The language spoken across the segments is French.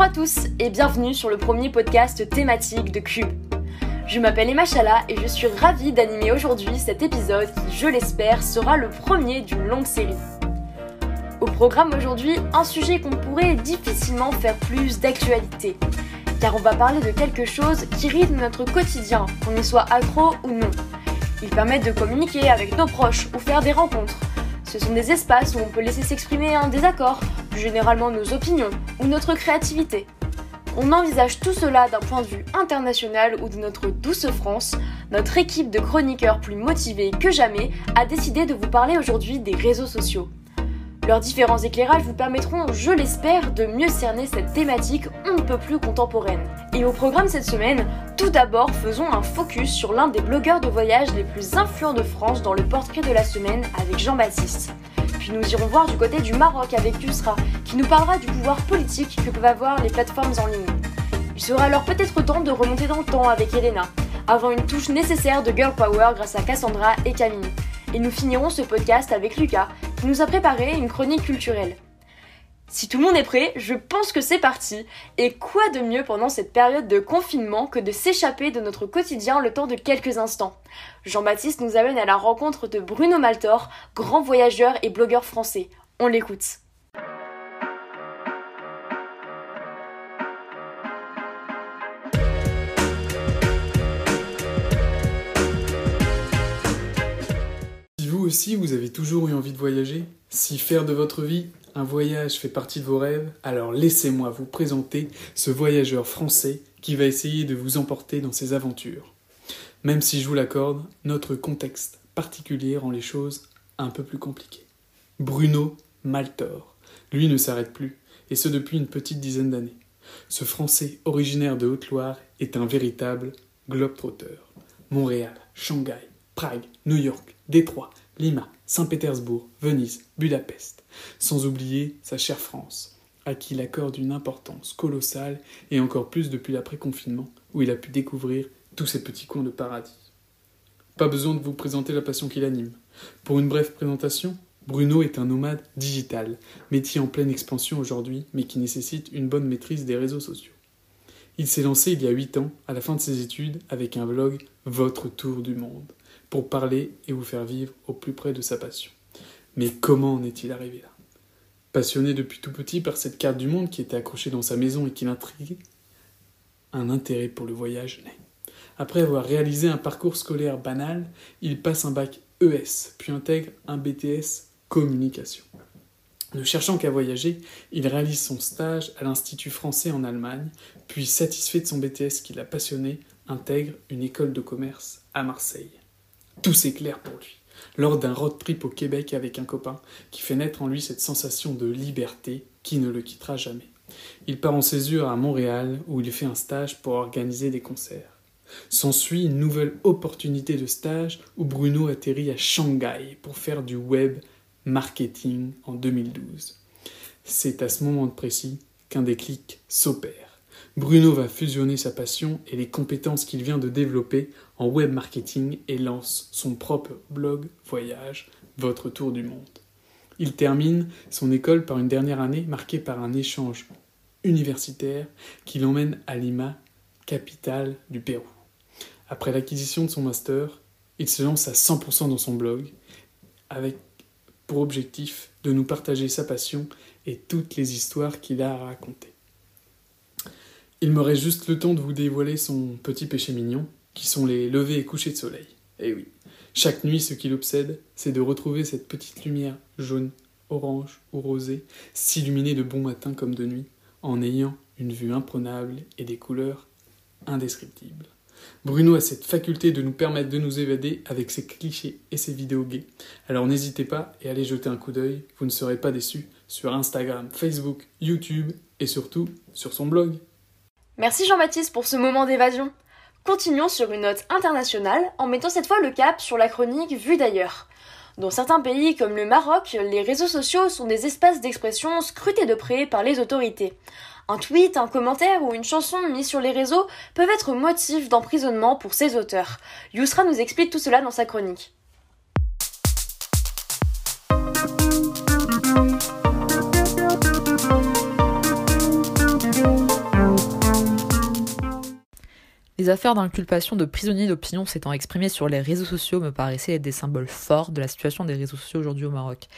Bonjour à tous et bienvenue sur le premier podcast thématique de Cube. Je m'appelle Emma Chala et je suis ravie d'animer aujourd'hui cet épisode qui, je l'espère, sera le premier d'une longue série. Au programme aujourd'hui, un sujet qu'on pourrait difficilement faire plus d'actualité, car on va parler de quelque chose qui rythme notre quotidien, qu'on y soit accro ou non. Ils permettent de communiquer avec nos proches ou faire des rencontres. Ce sont des espaces où on peut laisser s'exprimer un désaccord, plus généralement nos opinions ou notre créativité. On envisage tout cela d'un point de vue international où de notre douce France, notre équipe de chroniqueurs plus motivés que jamais a décidé de vous parler aujourd'hui des réseaux sociaux. Leurs différents éclairages vous permettront, je l'espère, de mieux cerner cette thématique on ne peut plus contemporaine. Et au programme cette semaine, tout d'abord faisons un focus sur l'un des blogueurs de voyage les plus influents de France dans le portrait de la semaine avec Jean-Baptiste. Nous irons voir du côté du Maroc avec Yusra, qui nous parlera du pouvoir politique que peuvent avoir les plateformes en ligne. Il sera alors peut-être temps de remonter dans le temps avec Elena, avant une touche nécessaire de girl power grâce à Cassandra et Camille. Et nous finirons ce podcast avec Lucas, qui nous a préparé une chronique culturelle. Si tout le monde est prêt, je pense que c'est parti. Et quoi de mieux pendant cette période de confinement que de s'échapper de notre quotidien le temps de quelques instants? Jean-Baptiste nous amène à la rencontre de Bruno Maltor, grand voyageur et blogueur français. On l'écoute. Aussi vous avez toujours eu envie de voyager, si faire de votre vie un voyage fait partie de vos rêves, alors laissez-moi vous présenter ce voyageur français qui va essayer de vous emporter dans ses aventures. Même si je vous l'accorde, notre contexte particulier rend les choses un peu plus compliquées. Bruno Maltor, lui ne s'arrête plus, et ce depuis une petite dizaine d'années. Ce Français originaire de Haute-Loire est un véritable globe-trotteur. Montréal, Shanghai, Prague, New York, Détroit, Lima, Saint-Pétersbourg, Venise, Budapest, sans oublier sa chère France, à qui il accorde une importance colossale et encore plus depuis l'après-confinement, où il a pu découvrir tous ces petits coins de paradis. Pas besoin de vous présenter la passion qui l'anime. Pour une brève présentation, Bruno est un nomade digital, métier en pleine expansion aujourd'hui, mais qui nécessite une bonne maîtrise des réseaux sociaux. Il s'est lancé il y a 8 ans, à la fin de ses études, avec un vlog Votre Tour du Monde, pour parler et vous faire vivre au plus près de sa passion. Mais comment en est-il arrivé là? Passionné depuis tout petit par cette carte du monde qui était accrochée dans sa maison et qui l'intriguait, un intérêt pour le voyage naît. Après avoir réalisé un parcours scolaire banal, il passe un bac ES, puis intègre un BTS communication. Ne cherchant qu'à voyager, il réalise son stage à l'Institut français en Allemagne, puis satisfait de son BTS qui l'a passionné, intègre une école de commerce à Marseille. Tout s'éclaire pour lui, lors d'un road trip au Québec avec un copain, qui fait naître en lui cette sensation de liberté qui ne le quittera jamais. Il part en césure à Montréal, où il fait un stage pour organiser des concerts. S'ensuit une nouvelle opportunité de stage où Bruno atterrit à Shanghai pour faire du web marketing en 2012. C'est à ce moment précis qu'un déclic s'opère. Bruno va fusionner sa passion et les compétences qu'il vient de développer en web marketing et lance son propre blog voyage, Votre Tour du Monde. Il termine son école par une dernière année marquée par un échange universitaire qui l'emmène à Lima, capitale du Pérou. Après l'acquisition de son master, il se lance à 100% dans son blog avec pour objectif de nous partager sa passion et toutes les histoires qu'il a à raconter. Il me reste juste le temps de vous dévoiler son petit péché mignon, qui sont les levées et couchers de soleil. Eh oui, chaque nuit ce qui l'obsède, c'est de retrouver cette petite lumière jaune, orange ou rosée, s'illuminer de bon matin comme de nuit, en ayant une vue imprenable et des couleurs indescriptibles. Bruno a cette faculté de nous permettre de nous évader avec ses clichés et ses vidéos gays. Alors n'hésitez pas et allez jeter un coup d'œil, vous ne serez pas déçus, sur Instagram, Facebook, YouTube et surtout sur son blog. Merci Jean-Baptiste pour ce moment d'évasion. Continuons sur une note internationale en mettant cette fois le cap sur la chronique vue d'ailleurs. Dans certains pays comme le Maroc, les réseaux sociaux sont des espaces d'expression scrutés de près par les autorités. Un tweet, un commentaire ou une chanson mise sur les réseaux peuvent être motif d'emprisonnement pour ses auteurs. Yousra nous explique tout cela dans sa chronique. Affaires d'inculpation de prisonniers d'opinion s'étant exprimées sur les réseaux sociaux me paraissaient être des symboles forts de la situation des réseaux sociaux aujourd'hui au Maroc.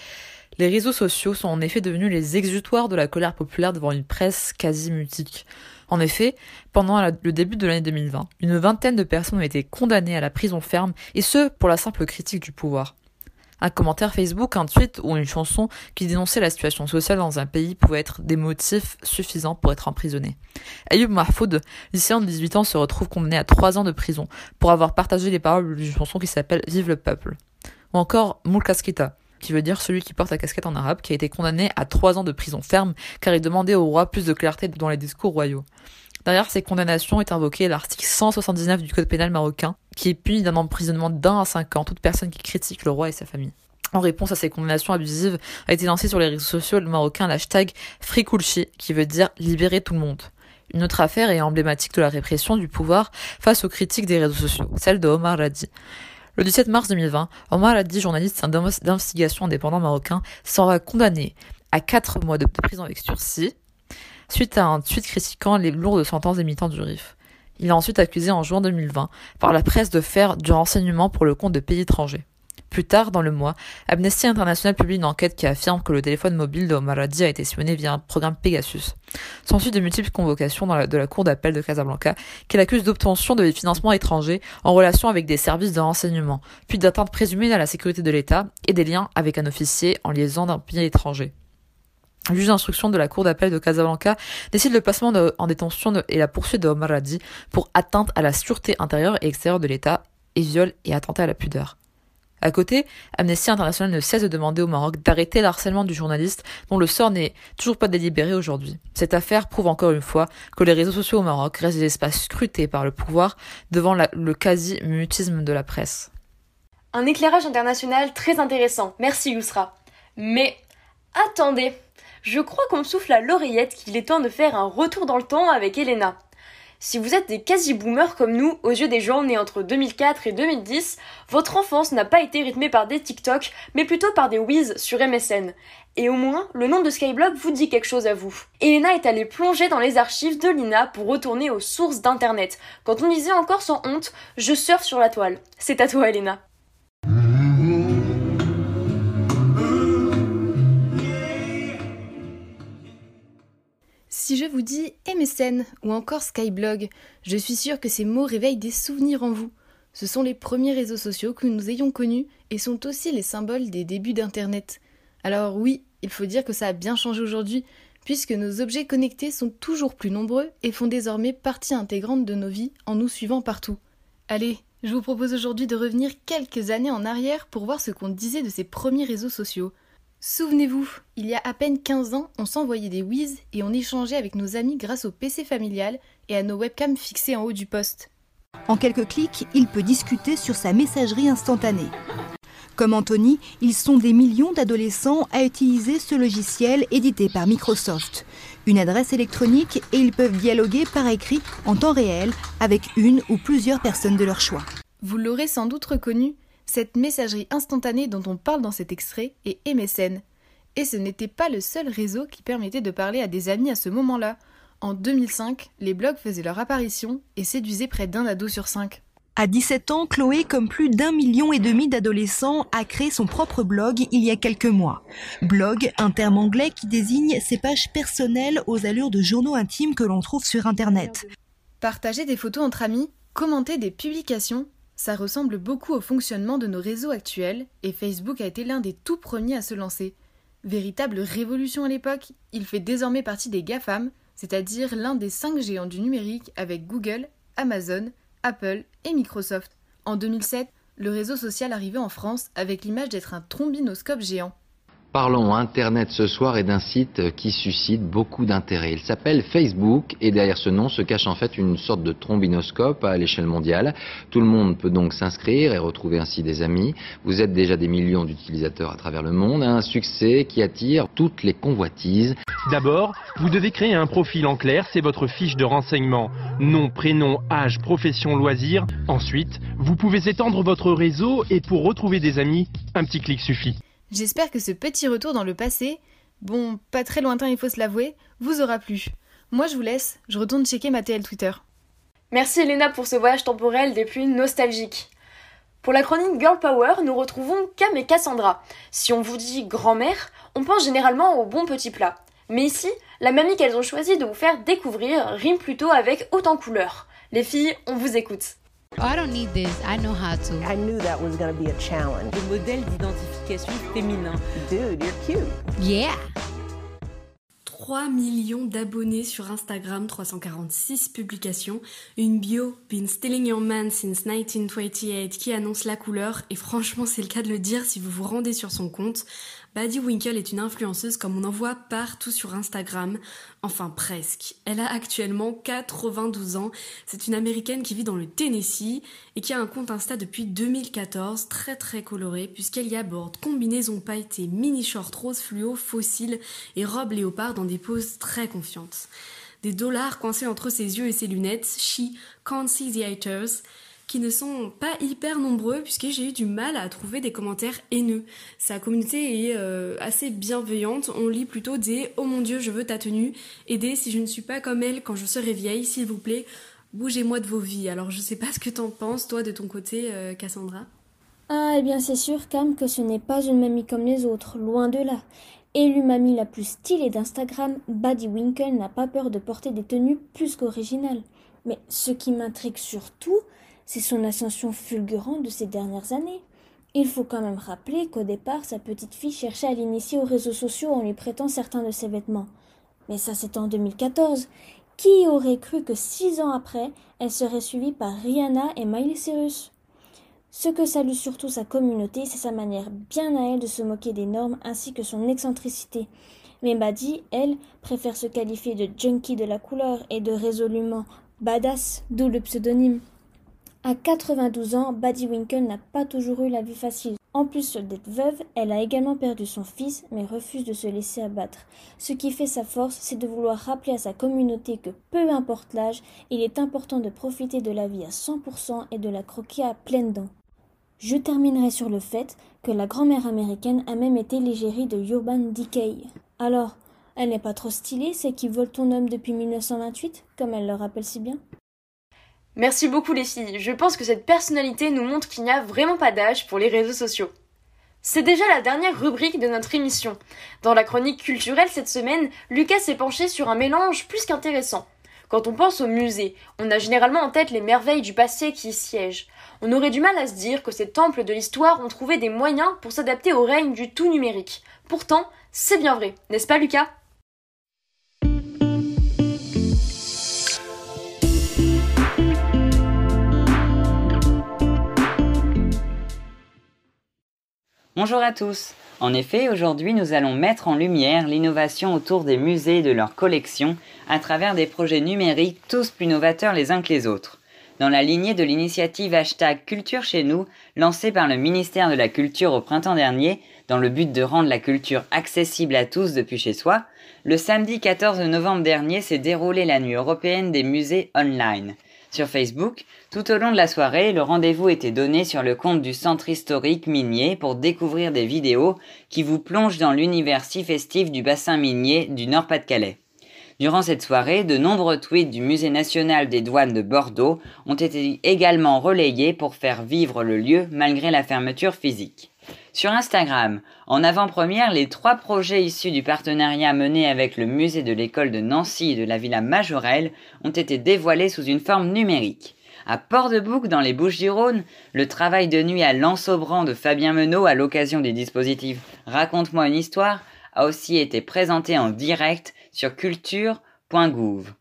Les réseaux sociaux sont en effet devenus les exutoires de la colère populaire devant une presse quasi mutique. En effet, pendant le début de l'année 2020, une vingtaine de personnes ont été condamnées à la prison ferme, et ce, pour la simple critique du pouvoir. Un commentaire Facebook, un tweet ou une chanson qui dénonçait la situation sociale dans un pays pouvait être des motifs suffisants pour être emprisonné. Ayoub Mahfoud, lycéen de 18 ans, se retrouve condamné à 3 ans de prison pour avoir partagé les paroles d'une chanson qui s'appelle Vive le peuple. Ou encore Moulkaskita, qui veut dire celui qui porte la casquette en arabe, qui a été condamné à trois ans de prison ferme car il demandait au roi plus de clarté dans les discours royaux. Derrière ces condamnations est invoqué l'article 179 du Code pénal marocain, qui punit d'un emprisonnement d'un à cinq ans toute personne qui critique le roi et sa famille. En réponse à ces condamnations abusives, a été lancé sur les réseaux sociaux le marocain l'hashtag Frikulchi, qui veut dire libérer tout le monde. Une autre affaire est emblématique de la répression du pouvoir face aux critiques des réseaux sociaux, celle de Omar Radi. Le 17 mars 2020, Omar Haddi, journaliste d'investigation indépendant marocain, sera condamné à 4 mois de prison avec sursis suite à un tweet critiquant les lourdes sentences des militants du RIF. Il est ensuite accusé en juin 2020 par la presse de faire du renseignement pour le compte de pays étrangers. Plus tard dans le mois, Amnesty International publie une enquête qui affirme que le téléphone mobile de a été sillonné via un programme Pegasus. S'ensuit de multiples convocations de la cour d'appel de Casablanca qui l'accuse d'obtention de financements étrangers en relation avec des services de renseignement, puis d'atteinte présumée à la sécurité de l'État et des liens avec un officier en liaison d'un pays étranger. Le juge d'instruction de la cour d'appel de Casablanca décide le placement en détention et la poursuite de Omar Hadi pour atteinte à la sûreté intérieure et extérieure de l'État et viol et attentat à la pudeur. À côté, Amnesty International ne cesse de demander au Maroc d'arrêter l'harcèlement du journaliste dont le sort n'est toujours pas délibéré aujourd'hui. Cette affaire prouve encore une fois que les réseaux sociaux au Maroc restent des espaces scrutés par le pouvoir devant le quasi-mutisme de la presse. Un éclairage international très intéressant. Merci Yousra. Mais attendez, je crois qu'on me souffle à l'oreillette qu'il est temps de faire un retour dans le temps avec Elena. Si vous êtes des quasi-boomers comme nous, aux yeux des gens nés entre 2004 et 2010, votre enfance n'a pas été rythmée par des TikTok, mais plutôt par des whiz sur MSN. Et au moins, le nom de Skyblog vous dit quelque chose à vous. Elena est allée plonger dans les archives de l'INA pour retourner aux sources d'Internet. Quand on disait encore sans honte, je surfe sur la toile. C'est à toi, Elena. Si je vous dis MSN ou encore Skyblog, je suis sûre que ces mots réveillent des souvenirs en vous. Ce sont les premiers réseaux sociaux que nous ayons connus et sont aussi les symboles des débuts d'Internet. Alors oui, il faut dire que ça a bien changé aujourd'hui, puisque nos objets connectés sont toujours plus nombreux et font désormais partie intégrante de nos vies en nous suivant partout. Allez, je vous propose aujourd'hui de revenir quelques années en arrière pour voir ce qu'on disait de ces premiers réseaux sociaux. Souvenez-vous, il y a à peine 15 ans, on s'envoyait des whiz et on échangeait avec nos amis grâce au PC familial et à nos webcams fixées en haut du poste. En quelques clics, il peut discuter sur sa messagerie instantanée. Comme Anthony, ils sont des millions d'adolescents à utiliser ce logiciel édité par Microsoft. Une adresse électronique et ils peuvent dialoguer par écrit en temps réel avec une ou plusieurs personnes de leur choix. Vous l'aurez sans doute reconnu, cette messagerie instantanée dont on parle dans cet extrait est MSN. Et ce n'était pas le seul réseau qui permettait de parler à des amis à ce moment-là. En 2005, les blogs faisaient leur apparition et séduisaient près d'un ado sur cinq. À 17 ans, Chloé, comme plus d'un million et demi d'adolescents, a créé son propre blog il y a quelques mois. Blog, un terme anglais qui désigne ces pages personnelles aux allures de journaux intimes que l'on trouve sur Internet. Partager des photos entre amis, commenter des publications, ça ressemble beaucoup au fonctionnement de nos réseaux actuels, et Facebook a été l'un des tout premiers à se lancer. Véritable révolution à l'époque, il fait désormais partie des GAFAM, c'est-à-dire l'un des cinq géants du numérique avec Google, Amazon, Apple et Microsoft. En 2007, le réseau social arrivait en France avec l'image d'être un trombinoscope géant. Parlons Internet ce soir et d'un site qui suscite beaucoup d'intérêt. Il s'appelle Facebook et derrière ce nom se cache en fait une sorte de trombinoscope à l'échelle mondiale. Tout le monde peut donc s'inscrire et retrouver ainsi des amis. Vous êtes déjà des millions d'utilisateurs à travers le monde, un succès qui attire toutes les convoitises. D'abord, vous devez créer un profil en clair, c'est votre fiche de renseignement. Nom, prénom, âge, profession, loisir. Ensuite, vous pouvez étendre votre réseau et pour retrouver des amis, un petit clic suffit. J'espère que ce petit retour dans le passé, bon, pas très lointain il faut se l'avouer, vous aura plu. Moi je vous laisse, je retourne checker ma TL Twitter. Merci Elena pour ce voyage temporel des plus nostalgiques. Pour la chronique Girl Power, nous retrouvons Cam et Cassandra. Si on vous dit grand-mère, on pense généralement aux bons petits plats. Mais ici, la mamie qu'elles ont choisi de vous faire découvrir rime plutôt avec autant couleur. Les filles, on vous écoute. Oh, I don't need this. I know how to. I knew that was going to be a challenge. Le modèle d'identification féminin. Dude, you're cute. Yeah. 3 millions d'abonnés sur Instagram, 346 publications, une bio Been Stealing Your Man Since 1928 qui annonce la couleur et franchement c'est le cas de le dire si vous vous rendez sur son compte. Baddy Winkle est une influenceuse comme on en voit partout sur Instagram, enfin presque. Elle a actuellement 92 ans, c'est une américaine qui vit dans le Tennessee et qui a un compte Insta depuis 2014, très très coloré puisqu'elle y aborde combinaisons pailletées, mini short rose fluo, fossiles et robes léopard dans des poses très confiantes. Des dollars coincés entre ses yeux et ses lunettes, she can't see the haters qui ne sont pas hyper nombreux puisque j'ai eu du mal à trouver des commentaires haineux. Sa communauté est euh, assez bienveillante, on lit plutôt des « Oh mon dieu, je veux ta tenue » et des « Si je ne suis pas comme elle quand je serai vieille, s'il vous plaît, bougez-moi de vos vies ». Alors je sais pas ce que t'en penses, toi, de ton côté, euh, Cassandra Ah, eh bien c'est sûr, Cam, que ce n'est pas une mamie comme les autres, loin de là. Élue mamie la plus stylée d'Instagram, Buddy Winkle n'a pas peur de porter des tenues plus qu'originales. Mais ce qui m'intrigue surtout, c'est son ascension fulgurante de ces dernières années. Il faut quand même rappeler qu'au départ, sa petite fille cherchait à l'initier aux réseaux sociaux en lui prêtant certains de ses vêtements. Mais ça, c'était en 2014. Qui aurait cru que six ans après, elle serait suivie par Rihanna et Miley Cyrus? Ce que salue surtout sa communauté, c'est sa manière bien à elle de se moquer des normes ainsi que son excentricité. Mais Baddy, elle, préfère se qualifier de junkie de la couleur et de résolument badass, d'où le pseudonyme. À 92 ans, Buddy Winkle n'a pas toujours eu la vie facile. En plus d'être veuve, elle a également perdu son fils, mais refuse de se laisser abattre. Ce qui fait sa force, c'est de vouloir rappeler à sa communauté que peu importe l'âge, il est important de profiter de la vie à 100% et de la croquer à pleines dents. Je terminerai sur le fait que la grand-mère américaine a même été l'égérie de Urban Decay. Alors, elle n'est pas trop stylée, c'est qui vole ton homme depuis 1928, comme elle le rappelle si bien? Merci beaucoup les filles, je pense que cette personnalité nous montre qu'il n'y a vraiment pas d'âge pour les réseaux sociaux. C'est déjà la dernière rubrique de notre émission. Dans la chronique culturelle cette semaine, Lucas s'est penché sur un mélange plus qu'intéressant. Quand on pense au musée, on a généralement en tête les merveilles du passé qui y siègent. On aurait du mal à se dire que ces temples de l'histoire ont trouvé des moyens pour s'adapter au règne du tout numérique. Pourtant, c'est bien vrai, n'est-ce pas Lucas? Bonjour à tous. En effet, aujourd'hui, nous allons mettre en lumière l'innovation autour des musées et de leurs collections à travers des projets numériques tous plus novateurs les uns que les autres. Dans la lignée de l'initiative hashtag Culture chez nous, lancée par le ministère de la Culture au printemps dernier, dans le but de rendre la culture accessible à tous depuis chez soi, le samedi 14 novembre dernier s'est déroulée la nuit européenne des musées online. Sur Facebook, tout au long de la soirée, le rendez-vous était donné sur le compte du centre historique minier pour découvrir des vidéos qui vous plongent dans l'univers si festif du bassin minier du Nord-Pas-de-Calais. Durant cette soirée, de nombreux tweets du Musée national des douanes de Bordeaux ont été également relayés pour faire vivre le lieu malgré la fermeture physique. Sur Instagram, en avant-première, les trois projets issus du partenariat mené avec le musée de l'école de Nancy et de la Villa Majorelle ont été dévoilés sous une forme numérique. À Port-de-Bouc, dans les Bouches-du-Rhône, le travail de nuit à l'Ansobran de Fabien Menot à l'occasion des dispositifs Raconte-moi une histoire a aussi été présenté en direct sur culture.gouv.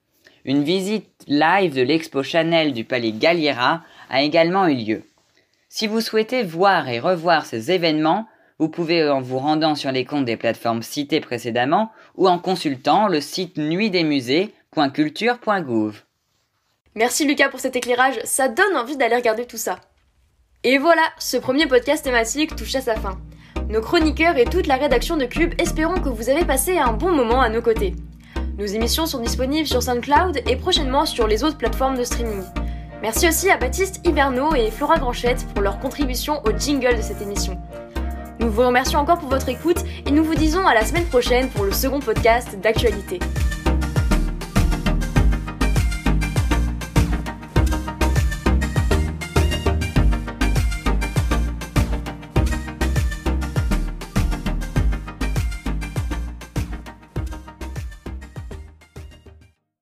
Une visite live de l'expo Chanel du palais Galliera a également eu lieu. Si vous souhaitez voir et revoir ces événements, vous pouvez en vous rendant sur les comptes des plateformes citées précédemment ou en consultant le site nuitdesmusées.culture.gouv. Merci Lucas pour cet éclairage, ça donne envie d'aller regarder tout ça. Et voilà, ce premier podcast thématique touche à sa fin. Nos chroniqueurs et toute la rédaction de Cube espérons que vous avez passé un bon moment à nos côtés. Nos émissions sont disponibles sur SoundCloud et prochainement sur les autres plateformes de streaming. Merci aussi à Baptiste Hiberno et Flora Granchette pour leur contribution au jingle de cette émission. Nous vous remercions encore pour votre écoute et nous vous disons à la semaine prochaine pour le second podcast d'actualité.